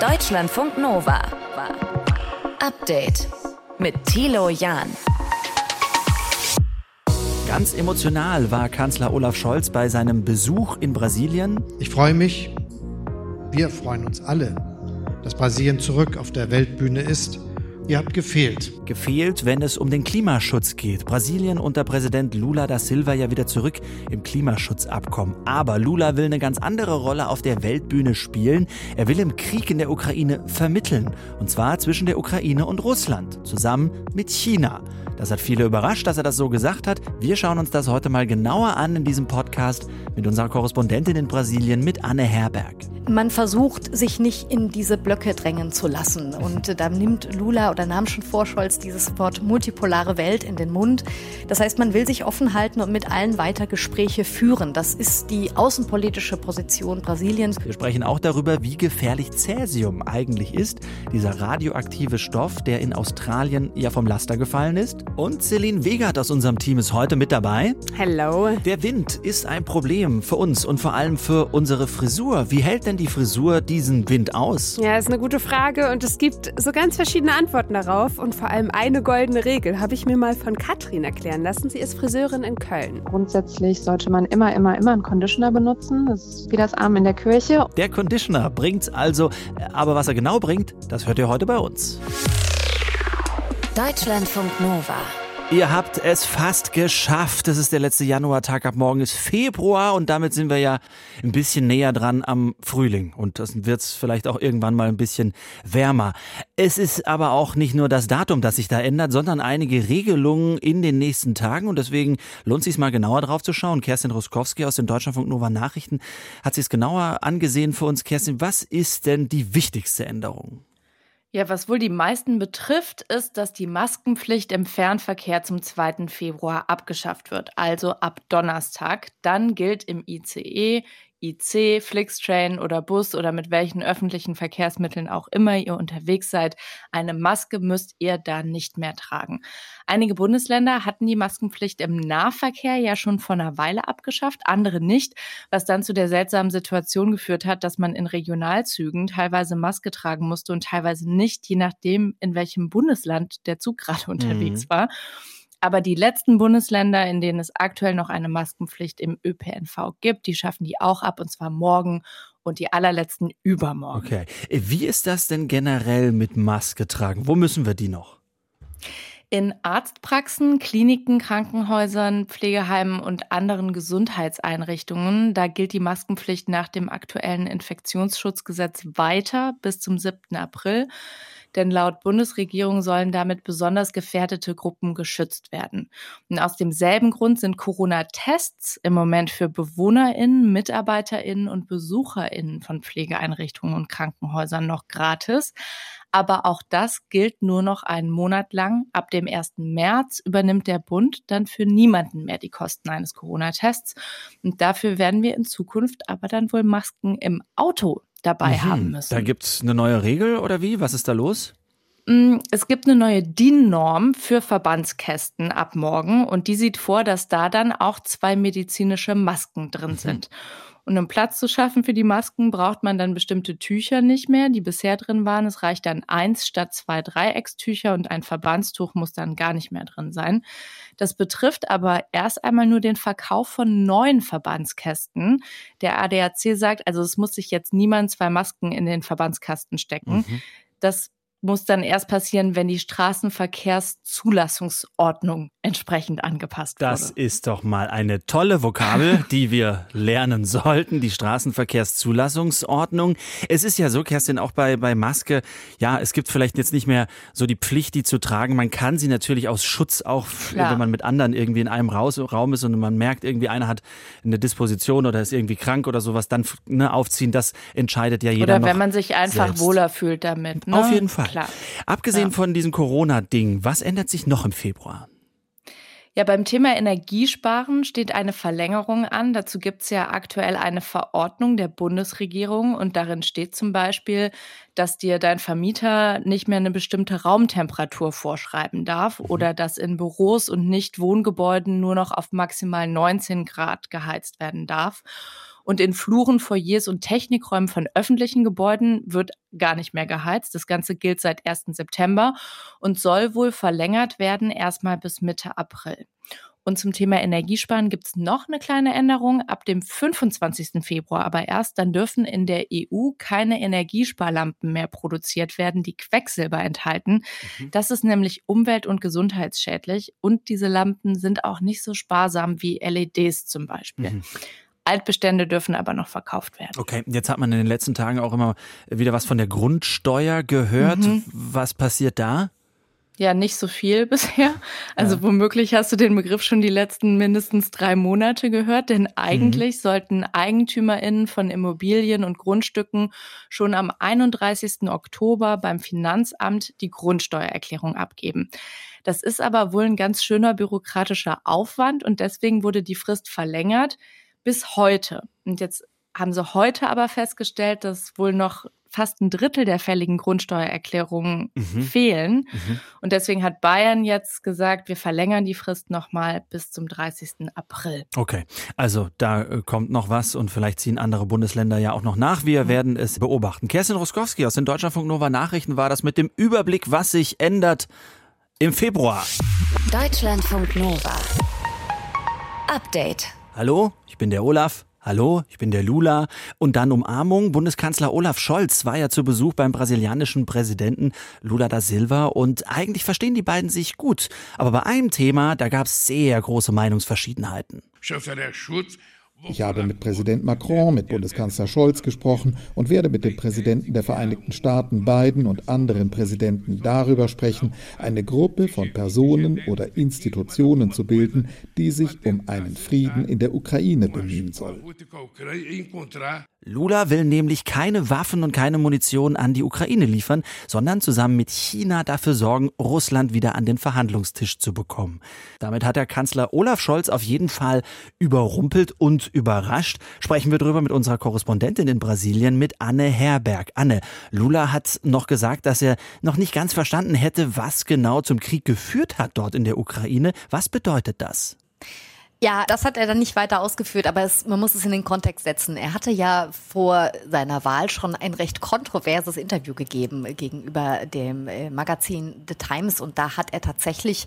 Deutschlandfunk Nova. Update mit Thilo Jahn. Ganz emotional war Kanzler Olaf Scholz bei seinem Besuch in Brasilien. Ich freue mich, wir freuen uns alle, dass Brasilien zurück auf der Weltbühne ist Ihr habt gefehlt. Gefehlt, wenn es um den Klimaschutz geht. Brasilien unter Präsident Lula da Silva ja wieder zurück im Klimaschutzabkommen. Aber Lula will eine ganz andere Rolle auf der Weltbühne spielen. Er will im Krieg in der Ukraine vermitteln. Und zwar zwischen der Ukraine und Russland. Zusammen mit China. Das hat viele überrascht, dass er das so gesagt hat. Wir schauen uns das heute mal genauer an in diesem Podcast mit unserer Korrespondentin in Brasilien, mit Anne Herberg. Man versucht, sich nicht in diese Blöcke drängen zu lassen. Und da nimmt Lula oder nahm schon vor Scholz dieses Wort multipolare Welt in den Mund. Das heißt, man will sich offen halten und mit allen weiter Gespräche führen. Das ist die außenpolitische Position Brasiliens. Wir sprechen auch darüber, wie gefährlich Cäsium eigentlich ist. Dieser radioaktive Stoff, der in Australien ja vom Laster gefallen ist. Und Celine Wegert aus unserem Team ist heute mit dabei. Hello. Der Wind ist ein Problem für uns und vor allem für unsere Frisur. Wie hält denn die Frisur diesen Wind aus? Ja, ist eine gute Frage und es gibt so ganz verschiedene Antworten darauf und vor allem eine goldene Regel habe ich mir mal von Katrin erklären lassen. Sie ist Friseurin in Köln. Grundsätzlich sollte man immer, immer, immer einen Conditioner benutzen. Das ist wie das Arm in der Kirche. Der Conditioner bringt's also, aber was er genau bringt, das hört ihr heute bei uns. Deutschlandfunk Nova. Ihr habt es fast geschafft. Das ist der letzte Januartag. Ab morgen ist Februar und damit sind wir ja ein bisschen näher dran am Frühling. Und das wird es vielleicht auch irgendwann mal ein bisschen wärmer. Es ist aber auch nicht nur das Datum, das sich da ändert, sondern einige Regelungen in den nächsten Tagen. Und deswegen lohnt es sich mal genauer drauf zu schauen. Kerstin Ruskowski aus den Deutschlandfunk Nova Nachrichten hat sich es genauer angesehen für uns. Kerstin, was ist denn die wichtigste Änderung? Ja, was wohl die meisten betrifft, ist, dass die Maskenpflicht im Fernverkehr zum 2. Februar abgeschafft wird, also ab Donnerstag. Dann gilt im ICE, IC, Flixtrain oder Bus oder mit welchen öffentlichen Verkehrsmitteln auch immer ihr unterwegs seid, eine Maske müsst ihr da nicht mehr tragen. Einige Bundesländer hatten die Maskenpflicht im Nahverkehr ja schon vor einer Weile abgeschafft, andere nicht, was dann zu der seltsamen Situation geführt hat, dass man in Regionalzügen teilweise Maske tragen musste und teilweise nicht, je nachdem, in welchem Bundesland der Zug gerade unterwegs mhm. war. Aber die letzten Bundesländer, in denen es aktuell noch eine Maskenpflicht im ÖPNV gibt, die schaffen die auch ab und zwar morgen und die allerletzten übermorgen. Okay. Wie ist das denn generell mit Maske tragen? Wo müssen wir die noch? In Arztpraxen, Kliniken, Krankenhäusern, Pflegeheimen und anderen Gesundheitseinrichtungen, da gilt die Maskenpflicht nach dem aktuellen Infektionsschutzgesetz weiter bis zum 7. April denn laut Bundesregierung sollen damit besonders gefährdete Gruppen geschützt werden. Und aus demselben Grund sind Corona-Tests im Moment für BewohnerInnen, MitarbeiterInnen und BesucherInnen von Pflegeeinrichtungen und Krankenhäusern noch gratis. Aber auch das gilt nur noch einen Monat lang. Ab dem 1. März übernimmt der Bund dann für niemanden mehr die Kosten eines Corona-Tests. Und dafür werden wir in Zukunft aber dann wohl Masken im Auto dabei mhm. haben müssen. Da gibt es eine neue Regel oder wie? Was ist da los? Mm, es gibt eine neue DIN-Norm für Verbandskästen ab morgen und die sieht vor, dass da dann auch zwei medizinische Masken drin mhm. sind. Und um Platz zu schaffen für die Masken, braucht man dann bestimmte Tücher nicht mehr, die bisher drin waren. Es reicht dann eins statt zwei Dreieckstücher und ein Verbandstuch muss dann gar nicht mehr drin sein. Das betrifft aber erst einmal nur den Verkauf von neuen Verbandskästen. Der ADAC sagt, also es muss sich jetzt niemand zwei Masken in den Verbandskasten stecken. Mhm. Das muss dann erst passieren, wenn die Straßenverkehrszulassungsordnung entsprechend angepasst wird. Das ist doch mal eine tolle Vokabel, die wir lernen sollten, die Straßenverkehrszulassungsordnung. Es ist ja so, Kerstin, auch bei, bei Maske, ja, es gibt vielleicht jetzt nicht mehr so die Pflicht, die zu tragen. Man kann sie natürlich aus Schutz auch, Klar. wenn man mit anderen irgendwie in einem Raum ist und man merkt, irgendwie einer hat eine Disposition oder ist irgendwie krank oder sowas, dann ne, aufziehen, das entscheidet ja jeder Oder wenn man sich einfach selbst. wohler fühlt damit. Ne? Auf jeden Fall. Klar. Abgesehen ja. von diesem Corona-Ding, was ändert sich noch im Februar? Ja, beim Thema Energiesparen steht eine Verlängerung an. Dazu gibt es ja aktuell eine Verordnung der Bundesregierung und darin steht zum Beispiel, dass dir dein Vermieter nicht mehr eine bestimmte Raumtemperatur vorschreiben darf mhm. oder dass in Büros und nicht Wohngebäuden nur noch auf maximal 19 Grad geheizt werden darf. Und in Fluren, Foyers und Technikräumen von öffentlichen Gebäuden wird gar nicht mehr geheizt. Das Ganze gilt seit 1. September und soll wohl verlängert werden, erstmal bis Mitte April. Und zum Thema Energiesparen gibt es noch eine kleine Änderung. Ab dem 25. Februar aber erst, dann dürfen in der EU keine Energiesparlampen mehr produziert werden, die Quecksilber enthalten. Mhm. Das ist nämlich umwelt- und gesundheitsschädlich. Und diese Lampen sind auch nicht so sparsam wie LEDs zum Beispiel. Mhm. Altbestände dürfen aber noch verkauft werden. Okay, jetzt hat man in den letzten Tagen auch immer wieder was von der Grundsteuer gehört. Mhm. Was passiert da? Ja, nicht so viel bisher. Also ja. womöglich hast du den Begriff schon die letzten mindestens drei Monate gehört, denn eigentlich mhm. sollten EigentümerInnen von Immobilien und Grundstücken schon am 31. Oktober beim Finanzamt die Grundsteuererklärung abgeben. Das ist aber wohl ein ganz schöner bürokratischer Aufwand und deswegen wurde die Frist verlängert bis heute. Und jetzt haben sie heute aber festgestellt, dass wohl noch fast ein Drittel der fälligen Grundsteuererklärungen mhm. fehlen. Mhm. Und deswegen hat Bayern jetzt gesagt, wir verlängern die Frist nochmal bis zum 30. April. Okay, also da äh, kommt noch was und vielleicht ziehen andere Bundesländer ja auch noch nach. Wir mhm. werden es beobachten. Kerstin Roskowski aus den Deutschlandfunk Nova Nachrichten war das mit dem Überblick, was sich ändert im Februar. Deutschlandfunk Nova. Update. Hallo, ich bin der Olaf. Hallo, ich bin der Lula. Und dann Umarmung. Bundeskanzler Olaf Scholz war ja zu Besuch beim brasilianischen Präsidenten Lula da Silva und eigentlich verstehen die beiden sich gut. Aber bei einem Thema, da gab es sehr große Meinungsverschiedenheiten. Chanceler Schulz ich habe mit Präsident Macron, mit Bundeskanzler Scholz gesprochen und werde mit dem Präsidenten der Vereinigten Staaten Biden und anderen Präsidenten darüber sprechen, eine Gruppe von Personen oder Institutionen zu bilden, die sich um einen Frieden in der Ukraine bemühen soll. Lula will nämlich keine Waffen und keine Munition an die Ukraine liefern, sondern zusammen mit China dafür sorgen, Russland wieder an den Verhandlungstisch zu bekommen. Damit hat der Kanzler Olaf Scholz auf jeden Fall überrumpelt und überrascht. Sprechen wir drüber mit unserer Korrespondentin in Brasilien, mit Anne Herberg. Anne, Lula hat noch gesagt, dass er noch nicht ganz verstanden hätte, was genau zum Krieg geführt hat dort in der Ukraine. Was bedeutet das? Ja, das hat er dann nicht weiter ausgeführt, aber es, man muss es in den Kontext setzen. Er hatte ja vor seiner Wahl schon ein recht kontroverses Interview gegeben gegenüber dem äh, Magazin The Times und da hat er tatsächlich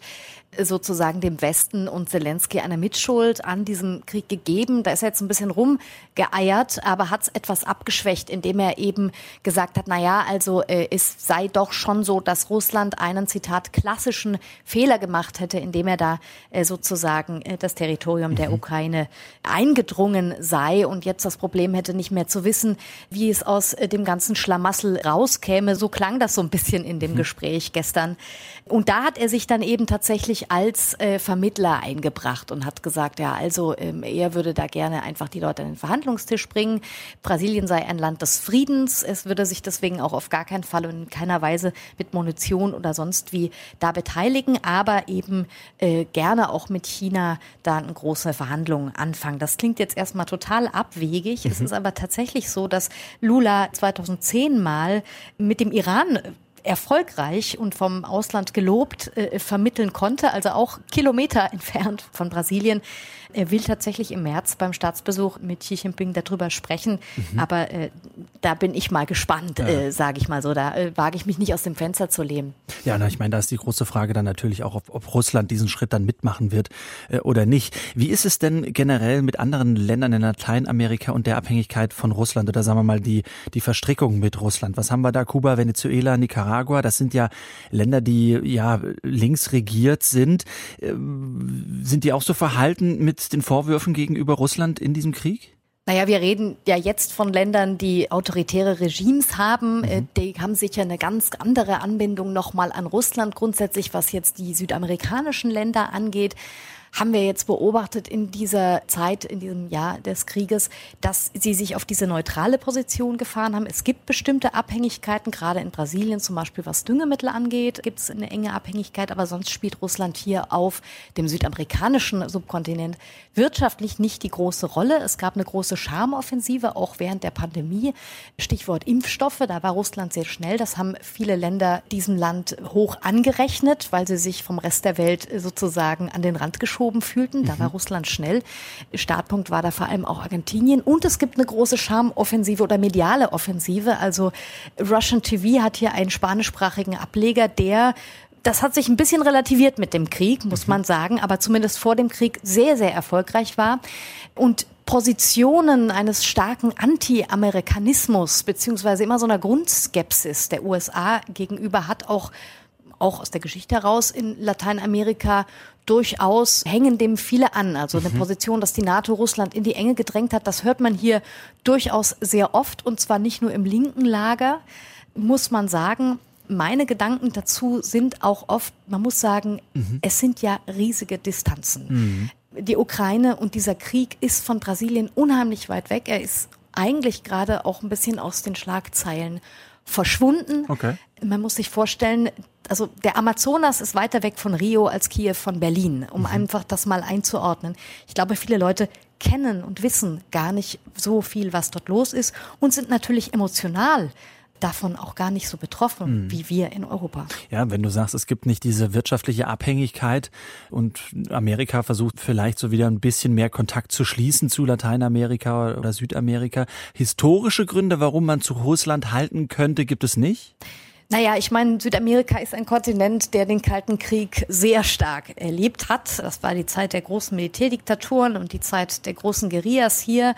sozusagen dem Westen und Zelensky eine Mitschuld an diesem Krieg gegeben. Da ist er jetzt ein bisschen rumgeeiert, aber hat es etwas abgeschwächt, indem er eben gesagt hat, na ja, also äh, es sei doch schon so, dass Russland einen, Zitat, klassischen Fehler gemacht hätte, indem er da äh, sozusagen äh, das Territorium mhm. der Ukraine eingedrungen sei und jetzt das Problem hätte, nicht mehr zu wissen, wie es aus äh, dem ganzen Schlamassel rauskäme. So klang das so ein bisschen in dem mhm. Gespräch gestern. Und da hat er sich dann eben tatsächlich als äh, Vermittler eingebracht und hat gesagt, ja, also ähm, er würde da gerne einfach die Leute an den Verhandlungstisch bringen. Brasilien sei ein Land des Friedens. Es würde sich deswegen auch auf gar keinen Fall und in keiner Weise mit Munition oder sonst wie da beteiligen, aber eben äh, gerne auch mit China da eine große Verhandlungen anfangen. Das klingt jetzt erstmal total abwegig. Mhm. Es ist aber tatsächlich so, dass Lula 2010 mal mit dem Iran erfolgreich und vom Ausland gelobt äh, vermitteln konnte, also auch Kilometer entfernt von Brasilien. Er will tatsächlich im März beim Staatsbesuch mit Xi Jinping darüber sprechen. Mhm. Aber äh, da bin ich mal gespannt, ja. äh, sage ich mal so. Da äh, wage ich mich nicht aus dem Fenster zu lehnen. Ja, na, ich meine, da ist die große Frage dann natürlich auch, ob, ob Russland diesen Schritt dann mitmachen wird äh, oder nicht. Wie ist es denn generell mit anderen Ländern in Lateinamerika und der Abhängigkeit von Russland oder sagen wir mal die, die Verstrickung mit Russland? Was haben wir da? Kuba, Venezuela, Nicaragua, das sind ja Länder, die ja links regiert sind. Äh, sind die auch so verhalten mit den Vorwürfen gegenüber Russland in diesem Krieg? Naja, wir reden ja jetzt von Ländern, die autoritäre Regimes haben. Mhm. Äh, die haben sicher eine ganz andere Anbindung nochmal an Russland grundsätzlich, was jetzt die südamerikanischen Länder angeht haben wir jetzt beobachtet in dieser Zeit, in diesem Jahr des Krieges, dass sie sich auf diese neutrale Position gefahren haben. Es gibt bestimmte Abhängigkeiten, gerade in Brasilien zum Beispiel, was Düngemittel angeht, gibt es eine enge Abhängigkeit, aber sonst spielt Russland hier auf dem südamerikanischen Subkontinent wirtschaftlich nicht die große Rolle. Es gab eine große Charmoffensive, auch während der Pandemie. Stichwort Impfstoffe, da war Russland sehr schnell. Das haben viele Länder diesem Land hoch angerechnet, weil sie sich vom Rest der Welt sozusagen an den Rand geschoben austoben fühlten. Da war mhm. Russland schnell. Startpunkt war da vor allem auch Argentinien. Und es gibt eine große Charmoffensive oder mediale Offensive. Also Russian TV hat hier einen spanischsprachigen Ableger, der das hat sich ein bisschen relativiert mit dem Krieg, muss mhm. man sagen, aber zumindest vor dem Krieg sehr, sehr erfolgreich war. Und Positionen eines starken Anti-Amerikanismus beziehungsweise immer so einer Grundskepsis der USA gegenüber hat auch auch aus der Geschichte heraus in Lateinamerika durchaus hängen dem viele an. Also eine mhm. Position, dass die NATO Russland in die Enge gedrängt hat, das hört man hier durchaus sehr oft und zwar nicht nur im linken Lager, muss man sagen. Meine Gedanken dazu sind auch oft, man muss sagen, mhm. es sind ja riesige Distanzen. Mhm die Ukraine und dieser Krieg ist von Brasilien unheimlich weit weg. Er ist eigentlich gerade auch ein bisschen aus den Schlagzeilen verschwunden. Okay. Man muss sich vorstellen, also der Amazonas ist weiter weg von Rio als Kiew von Berlin, um mhm. einfach das mal einzuordnen. Ich glaube, viele Leute kennen und wissen gar nicht so viel, was dort los ist und sind natürlich emotional davon auch gar nicht so betroffen mhm. wie wir in Europa. Ja, wenn du sagst, es gibt nicht diese wirtschaftliche Abhängigkeit und Amerika versucht vielleicht so wieder ein bisschen mehr Kontakt zu schließen zu Lateinamerika oder Südamerika. Historische Gründe, warum man zu Russland halten könnte, gibt es nicht? Naja, ich meine, Südamerika ist ein Kontinent, der den Kalten Krieg sehr stark erlebt hat. Das war die Zeit der großen Militärdiktaturen und die Zeit der großen Guerillas hier.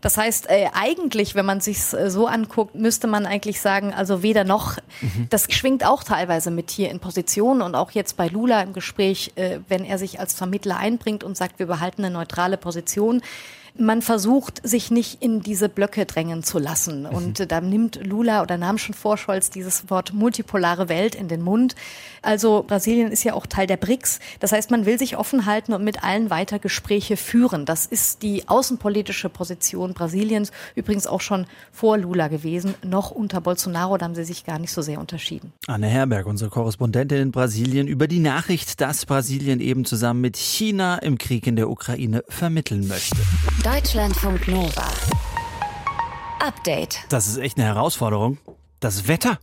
Das heißt, äh, eigentlich, wenn man sich äh, so anguckt, müsste man eigentlich sagen, also weder noch. Mhm. Das schwingt auch teilweise mit hier in Position und auch jetzt bei Lula im Gespräch, äh, wenn er sich als Vermittler einbringt und sagt, wir behalten eine neutrale Position man versucht, sich nicht in diese Blöcke drängen zu lassen. Mhm. Und mhm. da nimmt Lula oder nahm schon vor Scholz dieses Wort multipolare Welt in den Mund. Also Brasilien ist ja auch Teil der BRICS. Das heißt, man will sich offen halten und mit allen weiter Gespräche führen. Das ist die außenpolitische Position Brasiliens. Übrigens auch schon vor Lula gewesen, noch unter Bolsonaro. Da haben sie sich gar nicht so sehr unterschieden. Anne Herberg, unsere Korrespondentin in Brasilien, über die Nachricht, dass Brasilien eben zusammen mit China im Krieg in der Ukraine vermitteln möchte. Deutschlandfunk Nova. Update. Das ist echt eine Herausforderung. Das Wetter.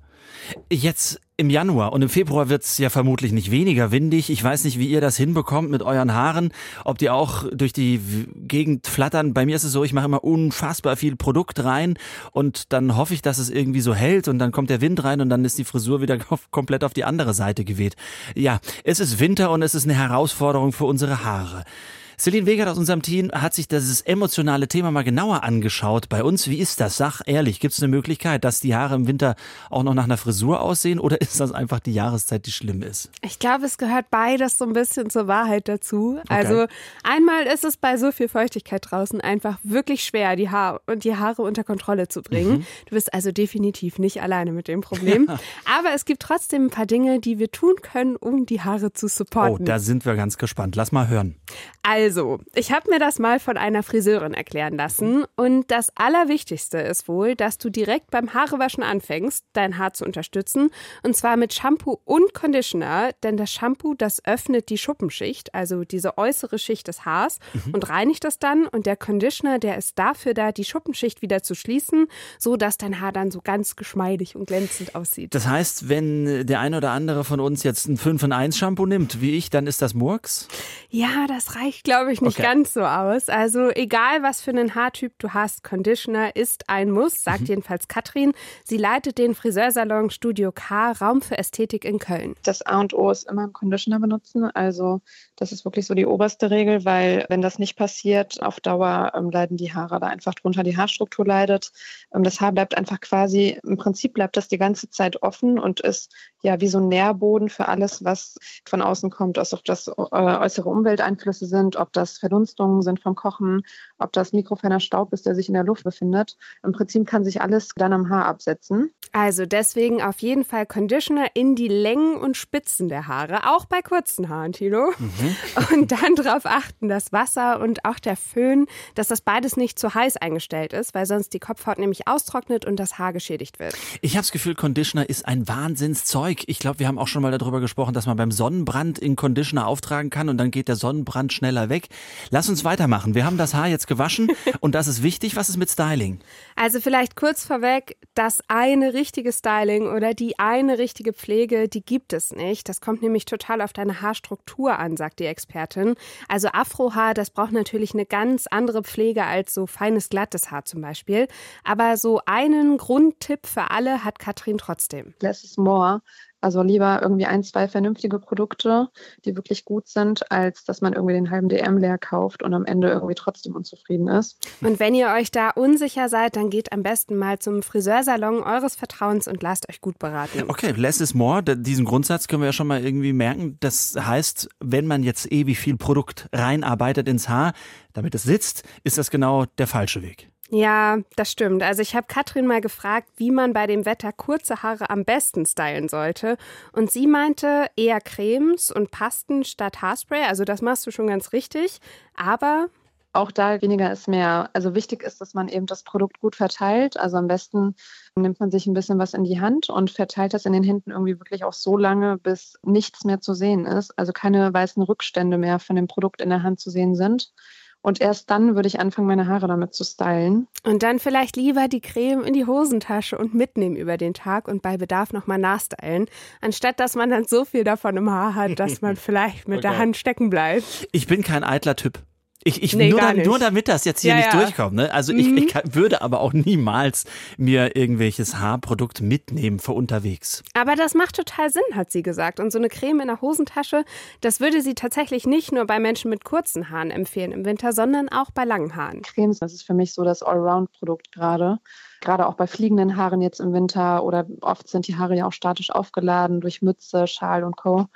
Jetzt im Januar und im Februar wird es ja vermutlich nicht weniger windig. Ich weiß nicht, wie ihr das hinbekommt mit euren Haaren, ob die auch durch die Gegend flattern. Bei mir ist es so, ich mache immer unfassbar viel Produkt rein und dann hoffe ich, dass es irgendwie so hält und dann kommt der Wind rein und dann ist die Frisur wieder komplett auf die andere Seite geweht. Ja, es ist Winter und es ist eine Herausforderung für unsere Haare. Celine Wegert aus unserem Team hat sich dieses emotionale Thema mal genauer angeschaut. Bei uns, wie ist das? Sag ehrlich, gibt es eine Möglichkeit, dass die Haare im Winter auch noch nach einer Frisur aussehen oder ist das einfach die Jahreszeit, die schlimm ist? Ich glaube, es gehört beides so ein bisschen zur Wahrheit dazu. Okay. Also einmal ist es bei so viel Feuchtigkeit draußen einfach wirklich schwer, die, Haare und die Haare unter Kontrolle zu bringen. Mhm. Du bist also definitiv nicht alleine mit dem Problem. Aber es gibt trotzdem ein paar Dinge, die wir tun können, um die Haare zu supporten. Oh, da sind wir ganz gespannt. Lass mal hören. Also also, ich habe mir das mal von einer Friseurin erklären lassen und das Allerwichtigste ist wohl, dass du direkt beim Haarewaschen anfängst, dein Haar zu unterstützen und zwar mit Shampoo und Conditioner, denn das Shampoo, das öffnet die Schuppenschicht, also diese äußere Schicht des Haars mhm. und reinigt das dann und der Conditioner, der ist dafür da, die Schuppenschicht wieder zu schließen, so dass dein Haar dann so ganz geschmeidig und glänzend aussieht. Das heißt, wenn der eine oder andere von uns jetzt ein 5 in 1 Shampoo nimmt, wie ich, dann ist das Murks? Ja, das reicht glaube glaube ich, nicht okay. ganz so aus. Also egal, was für einen Haartyp du hast, Conditioner ist ein Muss, sagt mhm. jedenfalls Katrin. Sie leitet den Friseursalon Studio K, Raum für Ästhetik in Köln. Das A und O ist immer ein Conditioner benutzen. Also das ist wirklich so die oberste Regel, weil wenn das nicht passiert, auf Dauer ähm, leiden die Haare da einfach drunter, die Haarstruktur leidet. Ähm, das Haar bleibt einfach quasi, im Prinzip bleibt das die ganze Zeit offen und ist ja wie so ein Nährboden für alles, was von außen kommt, ob das äh, äußere Umwelteinflüsse sind, ob das Verdunstungen sind vom Kochen, ob das mikroferner Staub ist, der sich in der Luft befindet. Im Prinzip kann sich alles dann am Haar absetzen. Also deswegen auf jeden Fall Conditioner in die Längen und Spitzen der Haare, auch bei kurzen Haaren, Tilo. Mhm. Und dann darauf achten, dass Wasser und auch der Föhn, dass das beides nicht zu heiß eingestellt ist, weil sonst die Kopfhaut nämlich austrocknet und das Haar geschädigt wird. Ich habe das Gefühl, Conditioner ist ein Wahnsinnszeug ich glaube, wir haben auch schon mal darüber gesprochen, dass man beim Sonnenbrand in Conditioner auftragen kann und dann geht der Sonnenbrand schneller weg. Lass uns weitermachen. Wir haben das Haar jetzt gewaschen und das ist wichtig. Was ist mit Styling? Also vielleicht kurz vorweg, das eine richtige Styling oder die eine richtige Pflege, die gibt es nicht. Das kommt nämlich total auf deine Haarstruktur an, sagt die Expertin. Also Afrohaar, das braucht natürlich eine ganz andere Pflege als so feines, glattes Haar zum Beispiel. Aber so einen Grundtipp für alle hat Katrin trotzdem. Less is more. Also lieber irgendwie ein, zwei vernünftige Produkte, die wirklich gut sind, als dass man irgendwie den halben DM leer kauft und am Ende irgendwie trotzdem unzufrieden ist. Und wenn ihr euch da unsicher seid, dann geht am besten mal zum Friseursalon eures Vertrauens und lasst euch gut beraten. Okay, less is more. Diesen Grundsatz können wir ja schon mal irgendwie merken. Das heißt, wenn man jetzt ewig viel Produkt reinarbeitet ins Haar, damit es sitzt, ist das genau der falsche Weg. Ja, das stimmt. Also ich habe Katrin mal gefragt, wie man bei dem Wetter kurze Haare am besten stylen sollte. Und sie meinte eher Cremes und Pasten statt Haarspray. Also das machst du schon ganz richtig. Aber auch da weniger ist mehr. Also wichtig ist, dass man eben das Produkt gut verteilt. Also am besten nimmt man sich ein bisschen was in die Hand und verteilt das in den Händen irgendwie wirklich auch so lange, bis nichts mehr zu sehen ist. Also keine weißen Rückstände mehr von dem Produkt in der Hand zu sehen sind. Und erst dann würde ich anfangen, meine Haare damit zu stylen. Und dann vielleicht lieber die Creme in die Hosentasche und mitnehmen über den Tag und bei Bedarf nochmal nachstylen, anstatt dass man dann so viel davon im Haar hat, dass man vielleicht mit okay. der Hand stecken bleibt. Ich bin kein eitler Typ. Ich, ich nee, nur, da, nur, damit das jetzt hier ja, nicht ja. durchkommt. Ne? Also mhm. ich, ich würde aber auch niemals mir irgendwelches Haarprodukt mitnehmen für unterwegs. Aber das macht total Sinn, hat sie gesagt. Und so eine Creme in der Hosentasche, das würde sie tatsächlich nicht nur bei Menschen mit kurzen Haaren empfehlen im Winter, sondern auch bei langen Haaren. Cremes, das ist für mich so das Allround-Produkt gerade gerade auch bei fliegenden Haaren jetzt im Winter oder oft sind die Haare ja auch statisch aufgeladen durch Mütze, Schal und Co.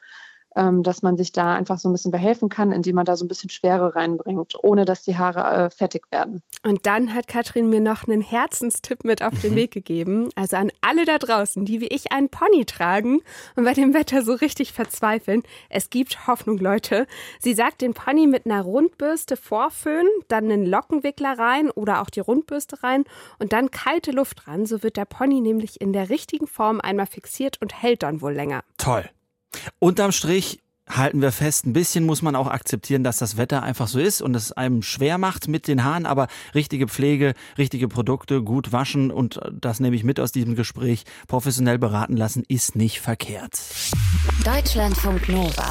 Ähm, dass man sich da einfach so ein bisschen behelfen kann, indem man da so ein bisschen Schwere reinbringt, ohne dass die Haare äh, fettig werden. Und dann hat Katrin mir noch einen Herzenstipp mit auf den mhm. Weg gegeben. Also an alle da draußen, die wie ich einen Pony tragen und bei dem Wetter so richtig verzweifeln. Es gibt Hoffnung, Leute. Sie sagt, den Pony mit einer Rundbürste vorföhnen, dann einen Lockenwickler rein oder auch die Rundbürste rein und dann kalte Luft ran. So wird der Pony nämlich in der richtigen Form einmal fixiert und hält dann wohl länger. Toll. Unterm Strich halten wir fest, ein bisschen muss man auch akzeptieren, dass das Wetter einfach so ist und es einem schwer macht mit den Haaren, aber richtige Pflege, richtige Produkte, gut waschen und das nehme ich mit aus diesem Gespräch, professionell beraten lassen, ist nicht verkehrt. Deutschlandfunk Nova.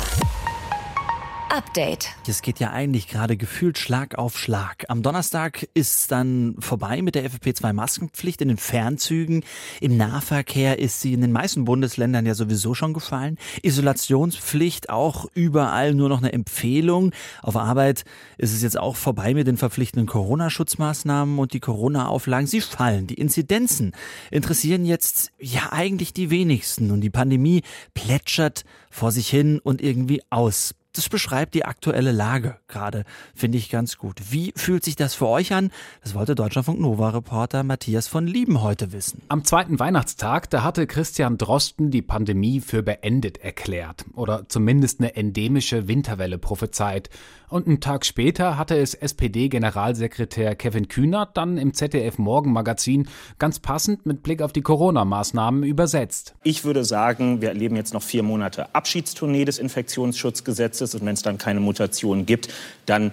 Update. Es geht ja eigentlich gerade gefühlt Schlag auf Schlag. Am Donnerstag ist dann vorbei mit der FFP2-Maskenpflicht in den Fernzügen. Im Nahverkehr ist sie in den meisten Bundesländern ja sowieso schon gefallen. Isolationspflicht auch überall nur noch eine Empfehlung. Auf Arbeit ist es jetzt auch vorbei mit den verpflichtenden Corona-Schutzmaßnahmen und die Corona-Auflagen. Sie fallen. Die Inzidenzen interessieren jetzt ja eigentlich die wenigsten und die Pandemie plätschert vor sich hin und irgendwie aus das beschreibt die aktuelle Lage gerade, finde ich ganz gut. Wie fühlt sich das für euch an? Das wollte Deutschlandfunk Nova-Reporter Matthias von Lieben heute wissen. Am zweiten Weihnachtstag, da hatte Christian Drosten die Pandemie für beendet erklärt oder zumindest eine endemische Winterwelle prophezeit. Und einen Tag später hatte es SPD-Generalsekretär Kevin Kühnert dann im ZDF-Morgenmagazin ganz passend mit Blick auf die Corona-Maßnahmen übersetzt. Ich würde sagen, wir erleben jetzt noch vier Monate Abschiedstournee des Infektionsschutzgesetzes und wenn es dann keine Mutation gibt, dann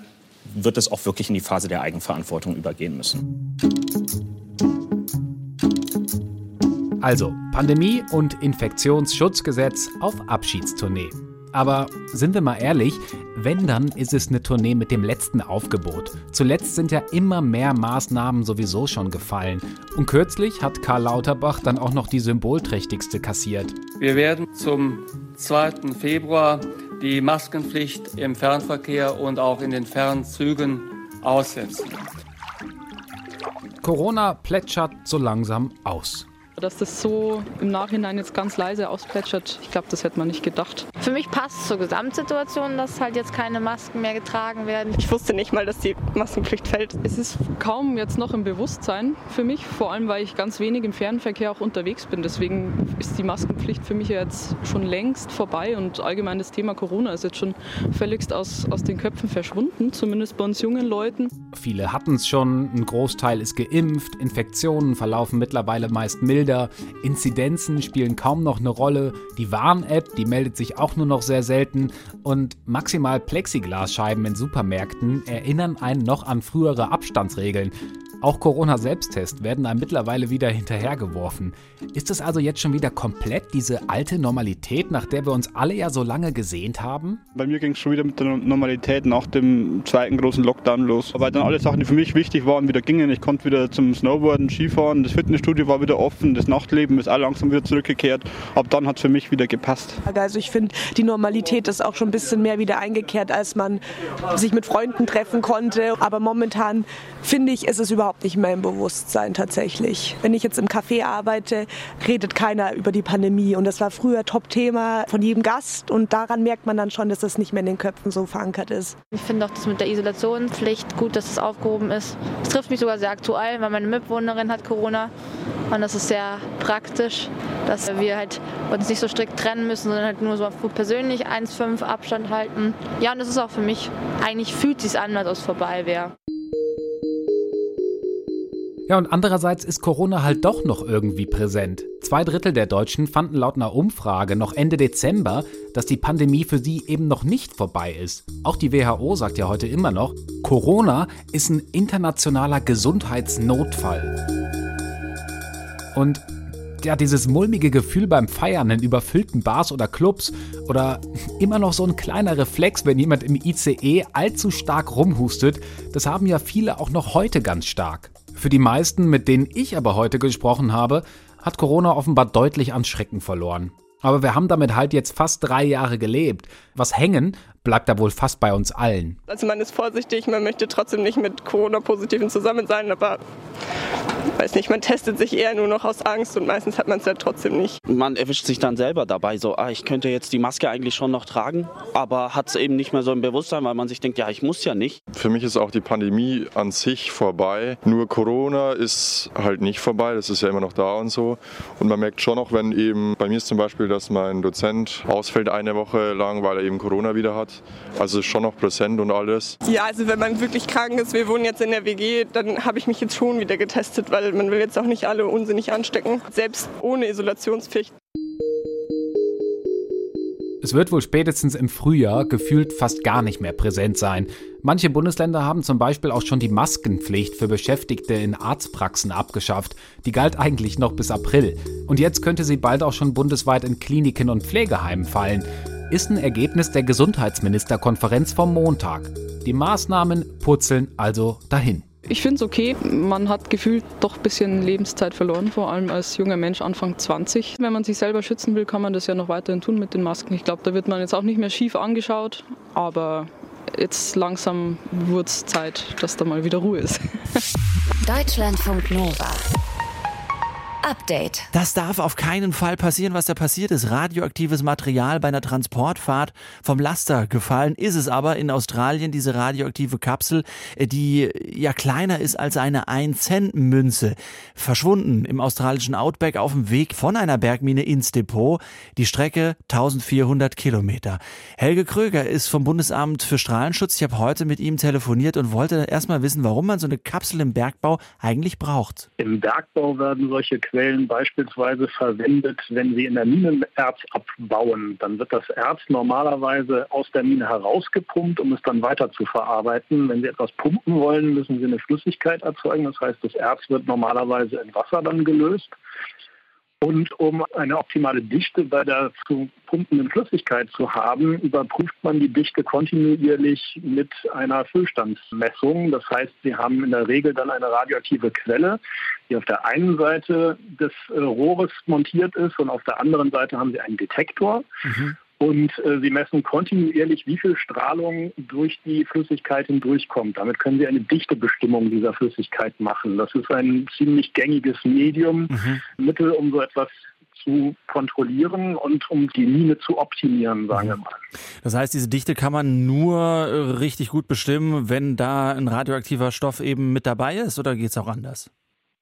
wird es auch wirklich in die Phase der Eigenverantwortung übergehen müssen. Also Pandemie und Infektionsschutzgesetz auf Abschiedstournee. Aber sind wir mal ehrlich, wenn dann ist es eine Tournee mit dem letzten Aufgebot. Zuletzt sind ja immer mehr Maßnahmen sowieso schon gefallen. Und kürzlich hat Karl Lauterbach dann auch noch die symbolträchtigste kassiert. Wir werden zum 2. Februar die Maskenpflicht im Fernverkehr und auch in den Fernzügen aussetzen. Corona plätschert so langsam aus. Dass das so im Nachhinein jetzt ganz leise ausplätschert, ich glaube, das hätte man nicht gedacht. Für mich passt es zur Gesamtsituation, dass halt jetzt keine Masken mehr getragen werden. Ich wusste nicht mal, dass die Maskenpflicht fällt. Es ist kaum jetzt noch im Bewusstsein für mich, vor allem weil ich ganz wenig im Fernverkehr auch unterwegs bin. Deswegen ist die Maskenpflicht für mich jetzt schon längst vorbei und allgemein das Thema Corona ist jetzt schon völligst aus, aus den Köpfen verschwunden, zumindest bei uns jungen Leuten. Viele hatten es schon, ein Großteil ist geimpft, Infektionen verlaufen mittlerweile meist mild Bilder. Inzidenzen spielen kaum noch eine Rolle. Die Warn-App, die meldet sich auch nur noch sehr selten. Und maximal Plexiglasscheiben in Supermärkten erinnern einen noch an frühere Abstandsregeln. Auch Corona-Selbsttests werden einem mittlerweile wieder hinterhergeworfen. Ist es also jetzt schon wieder komplett diese alte Normalität, nach der wir uns alle ja so lange gesehnt haben? Bei mir ging es schon wieder mit der Normalität nach dem zweiten großen Lockdown los. Weil dann alle Sachen, die für mich wichtig waren, wieder gingen. Ich konnte wieder zum Snowboarden, Skifahren, das Fitnessstudio war wieder offen, das Nachtleben ist auch langsam wieder zurückgekehrt. Ab dann hat es für mich wieder gepasst. Also ich finde, die Normalität ist auch schon ein bisschen mehr wieder eingekehrt, als man sich mit Freunden treffen konnte. Aber momentan finde ich, ist es überhaupt nicht mehr im Bewusstsein tatsächlich. Wenn ich jetzt im Café arbeite, redet keiner über die Pandemie. Und das war früher Top-Thema von jedem Gast. Und daran merkt man dann schon, dass das nicht mehr in den Köpfen so verankert ist. Ich finde auch das mit der Isolationspflicht gut, dass es aufgehoben ist. Es trifft mich sogar sehr aktuell, weil meine Mitbewohnerin hat Corona. Und das ist sehr praktisch, dass wir halt uns nicht so strikt trennen müssen, sondern halt nur so persönlich 1,5 Abstand halten. Ja, und das ist auch für mich, eigentlich fühlt es sich an, als ob es vorbei wäre. Ja, und andererseits ist Corona halt doch noch irgendwie präsent. Zwei Drittel der Deutschen fanden laut einer Umfrage noch Ende Dezember, dass die Pandemie für sie eben noch nicht vorbei ist. Auch die WHO sagt ja heute immer noch, Corona ist ein internationaler Gesundheitsnotfall. Und ja, dieses mulmige Gefühl beim Feiern in überfüllten Bars oder Clubs oder immer noch so ein kleiner Reflex, wenn jemand im ICE allzu stark rumhustet, das haben ja viele auch noch heute ganz stark. Für die meisten, mit denen ich aber heute gesprochen habe, hat Corona offenbar deutlich an Schrecken verloren. Aber wir haben damit halt jetzt fast drei Jahre gelebt. Was hängen, bleibt da wohl fast bei uns allen. Also man ist vorsichtig, man möchte trotzdem nicht mit Corona-Positiven zusammen sein, aber weiß nicht, man testet sich eher nur noch aus Angst und meistens hat man es ja trotzdem nicht. Man erwischt sich dann selber dabei so, ah, ich könnte jetzt die Maske eigentlich schon noch tragen, aber hat es eben nicht mehr so im Bewusstsein, weil man sich denkt, ja, ich muss ja nicht. Für mich ist auch die Pandemie an sich vorbei. Nur Corona ist halt nicht vorbei, das ist ja immer noch da und so. Und man merkt schon auch, wenn eben, bei mir ist zum Beispiel, dass mein Dozent ausfällt eine Woche lang, weil er eben Corona wieder hat. Also ist schon noch präsent und alles. Ja, also wenn man wirklich krank ist, wir wohnen jetzt in der WG, dann habe ich mich jetzt schon wieder getestet, weil man will jetzt auch nicht alle unsinnig anstecken, selbst ohne Isolationspflicht. Es wird wohl spätestens im Frühjahr gefühlt fast gar nicht mehr präsent sein. Manche Bundesländer haben zum Beispiel auch schon die Maskenpflicht für Beschäftigte in Arztpraxen abgeschafft. Die galt eigentlich noch bis April. Und jetzt könnte sie bald auch schon bundesweit in Kliniken und Pflegeheimen fallen. Ist ein Ergebnis der Gesundheitsministerkonferenz vom Montag. Die Maßnahmen purzeln also dahin. Ich finde es okay. Man hat gefühlt doch ein bisschen Lebenszeit verloren, vor allem als junger Mensch Anfang 20. Wenn man sich selber schützen will, kann man das ja noch weiterhin tun mit den Masken. Ich glaube, da wird man jetzt auch nicht mehr schief angeschaut, aber jetzt langsam wurde es Zeit, dass da mal wieder Ruhe ist. Deutschlandfunk Nova. Update. Das darf auf keinen Fall passieren, was da passiert ist. Radioaktives Material bei einer Transportfahrt vom Laster gefallen ist es aber in Australien, diese radioaktive Kapsel, äh, die ja kleiner ist als eine 1-Cent-Münze. Verschwunden im australischen Outback auf dem Weg von einer Bergmine ins Depot. Die Strecke 1400 Kilometer. Helge Kröger ist vom Bundesamt für Strahlenschutz. Ich habe heute mit ihm telefoniert und wollte erstmal wissen, warum man so eine Kapsel im Bergbau eigentlich braucht. Im Bergbau werden solche Quellen beispielsweise verwendet, wenn Sie in der Mine Erz abbauen. Dann wird das Erz normalerweise aus der Mine herausgepumpt, um es dann weiter zu verarbeiten. Wenn Sie etwas pumpen wollen, müssen Sie eine Flüssigkeit erzeugen. Das heißt, das Erz wird normalerweise in Wasser dann gelöst. Und um eine optimale Dichte bei der zu pumpenden Flüssigkeit zu haben, überprüft man die Dichte kontinuierlich mit einer Füllstandsmessung. Das heißt, Sie haben in der Regel dann eine radioaktive Quelle, die auf der einen Seite des äh, Rohres montiert ist und auf der anderen Seite haben Sie einen Detektor. Mhm. Und äh, sie messen kontinuierlich, wie viel Strahlung durch die Flüssigkeit hindurchkommt. Damit können sie eine Dichtebestimmung dieser Flüssigkeit machen. Das ist ein ziemlich gängiges Medium, mhm. Mittel, um so etwas zu kontrollieren und um die Mine zu optimieren, sagen wir mal. Das heißt, diese Dichte kann man nur äh, richtig gut bestimmen, wenn da ein radioaktiver Stoff eben mit dabei ist, oder geht es auch anders?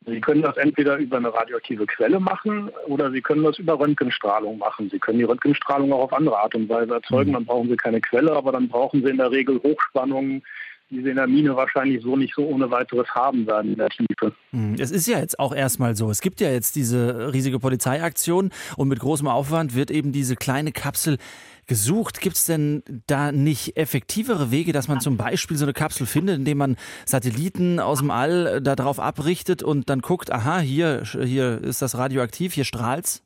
Sie können das entweder über eine radioaktive Quelle machen oder Sie können das über Röntgenstrahlung machen. Sie können die Röntgenstrahlung auch auf andere Art und Weise erzeugen. Mhm. Dann brauchen Sie keine Quelle, aber dann brauchen Sie in der Regel Hochspannung, die sie in der Mine wahrscheinlich so nicht so ohne weiteres haben werden in der Tiefe. Hm, es ist ja jetzt auch erstmal so. Es gibt ja jetzt diese riesige Polizeiaktion und mit großem Aufwand wird eben diese kleine Kapsel gesucht. Gibt es denn da nicht effektivere Wege, dass man zum Beispiel so eine Kapsel findet, indem man Satelliten aus dem All darauf abrichtet und dann guckt, aha, hier, hier ist das radioaktiv, hier strahlt's?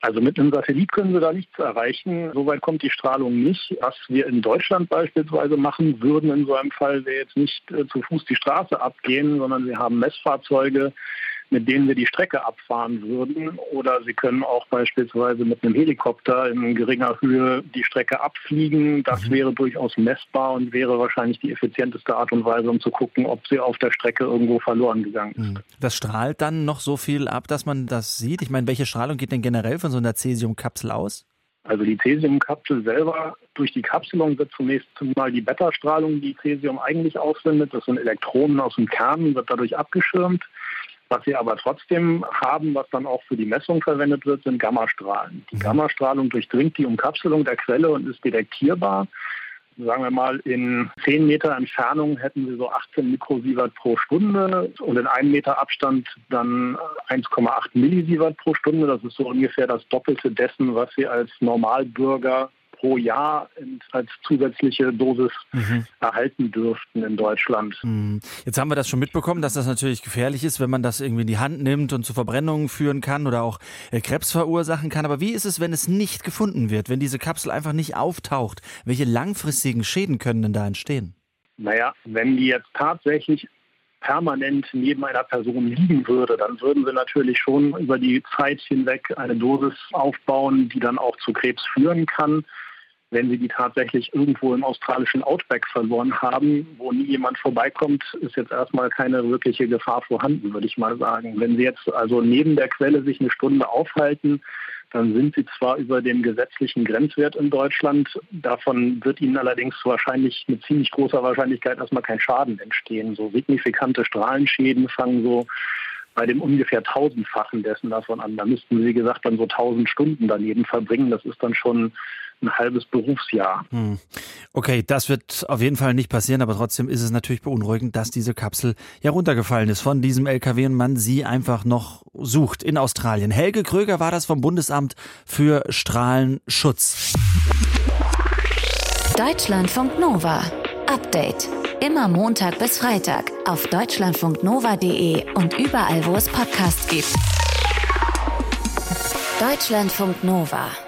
Also mit einem Satellit können Sie da nichts erreichen. Soweit kommt die Strahlung nicht. Was wir in Deutschland beispielsweise machen würden in so einem Fall, wäre jetzt nicht äh, zu Fuß die Straße abgehen, sondern wir haben Messfahrzeuge, mit denen wir die Strecke abfahren würden. Oder Sie können auch beispielsweise mit einem Helikopter in geringer Höhe die Strecke abfliegen. Das mhm. wäre durchaus messbar und wäre wahrscheinlich die effizienteste Art und Weise, um zu gucken, ob sie auf der Strecke irgendwo verloren gegangen ist. Mhm. Das strahlt dann noch so viel ab, dass man das sieht? Ich meine, welche Strahlung geht denn generell von so einer Cäsiumkapsel aus? Also die Cäsiumkapsel selber, durch die Kapselung wird zunächst mal die Beta-Strahlung, die Cäsium eigentlich aussendet, das sind Elektronen aus dem Kern, wird dadurch abgeschirmt. Was wir aber trotzdem haben, was dann auch für die Messung verwendet wird, sind Gammastrahlen. Die mhm. Gammastrahlung durchdringt die Umkapselung der Quelle und ist detektierbar. Sagen wir mal, in 10 Meter Entfernung hätten wir so 18 Mikrosievert pro Stunde und in einem Meter Abstand dann 1,8 Millisievert pro Stunde. Das ist so ungefähr das Doppelte dessen, was wir als Normalbürger pro Jahr als zusätzliche Dosis mhm. erhalten dürften in Deutschland. Mhm. Jetzt haben wir das schon mitbekommen, dass das natürlich gefährlich ist, wenn man das irgendwie in die Hand nimmt und zu Verbrennungen führen kann oder auch äh, Krebs verursachen kann. Aber wie ist es, wenn es nicht gefunden wird, wenn diese Kapsel einfach nicht auftaucht? Welche langfristigen Schäden können denn da entstehen? Naja, wenn die jetzt tatsächlich permanent neben einer Person liegen würde, dann würden wir natürlich schon über die Zeit hinweg eine Dosis aufbauen, die dann auch zu Krebs führen kann wenn sie die tatsächlich irgendwo im australischen Outback verloren haben, wo nie jemand vorbeikommt, ist jetzt erstmal keine wirkliche Gefahr vorhanden, würde ich mal sagen. Wenn Sie jetzt also neben der Quelle sich eine Stunde aufhalten, dann sind Sie zwar über dem gesetzlichen Grenzwert in Deutschland, davon wird Ihnen allerdings wahrscheinlich mit ziemlich großer Wahrscheinlichkeit erstmal kein Schaden entstehen. So signifikante Strahlenschäden fangen so bei dem ungefähr tausendfachen dessen davon an. Da müssten Sie, wie gesagt, dann so tausend Stunden daneben verbringen. Das ist dann schon ein halbes Berufsjahr. Hm. Okay, das wird auf jeden Fall nicht passieren, aber trotzdem ist es natürlich beunruhigend, dass diese Kapsel ja runtergefallen ist von diesem LKW und man sie einfach noch sucht in Australien. Helge Kröger war das vom Bundesamt für Strahlenschutz. Deutschlandfunk Nova. Update. Immer Montag bis Freitag auf deutschlandfunknova.de und überall, wo es Podcasts gibt. Deutschlandfunk Nova.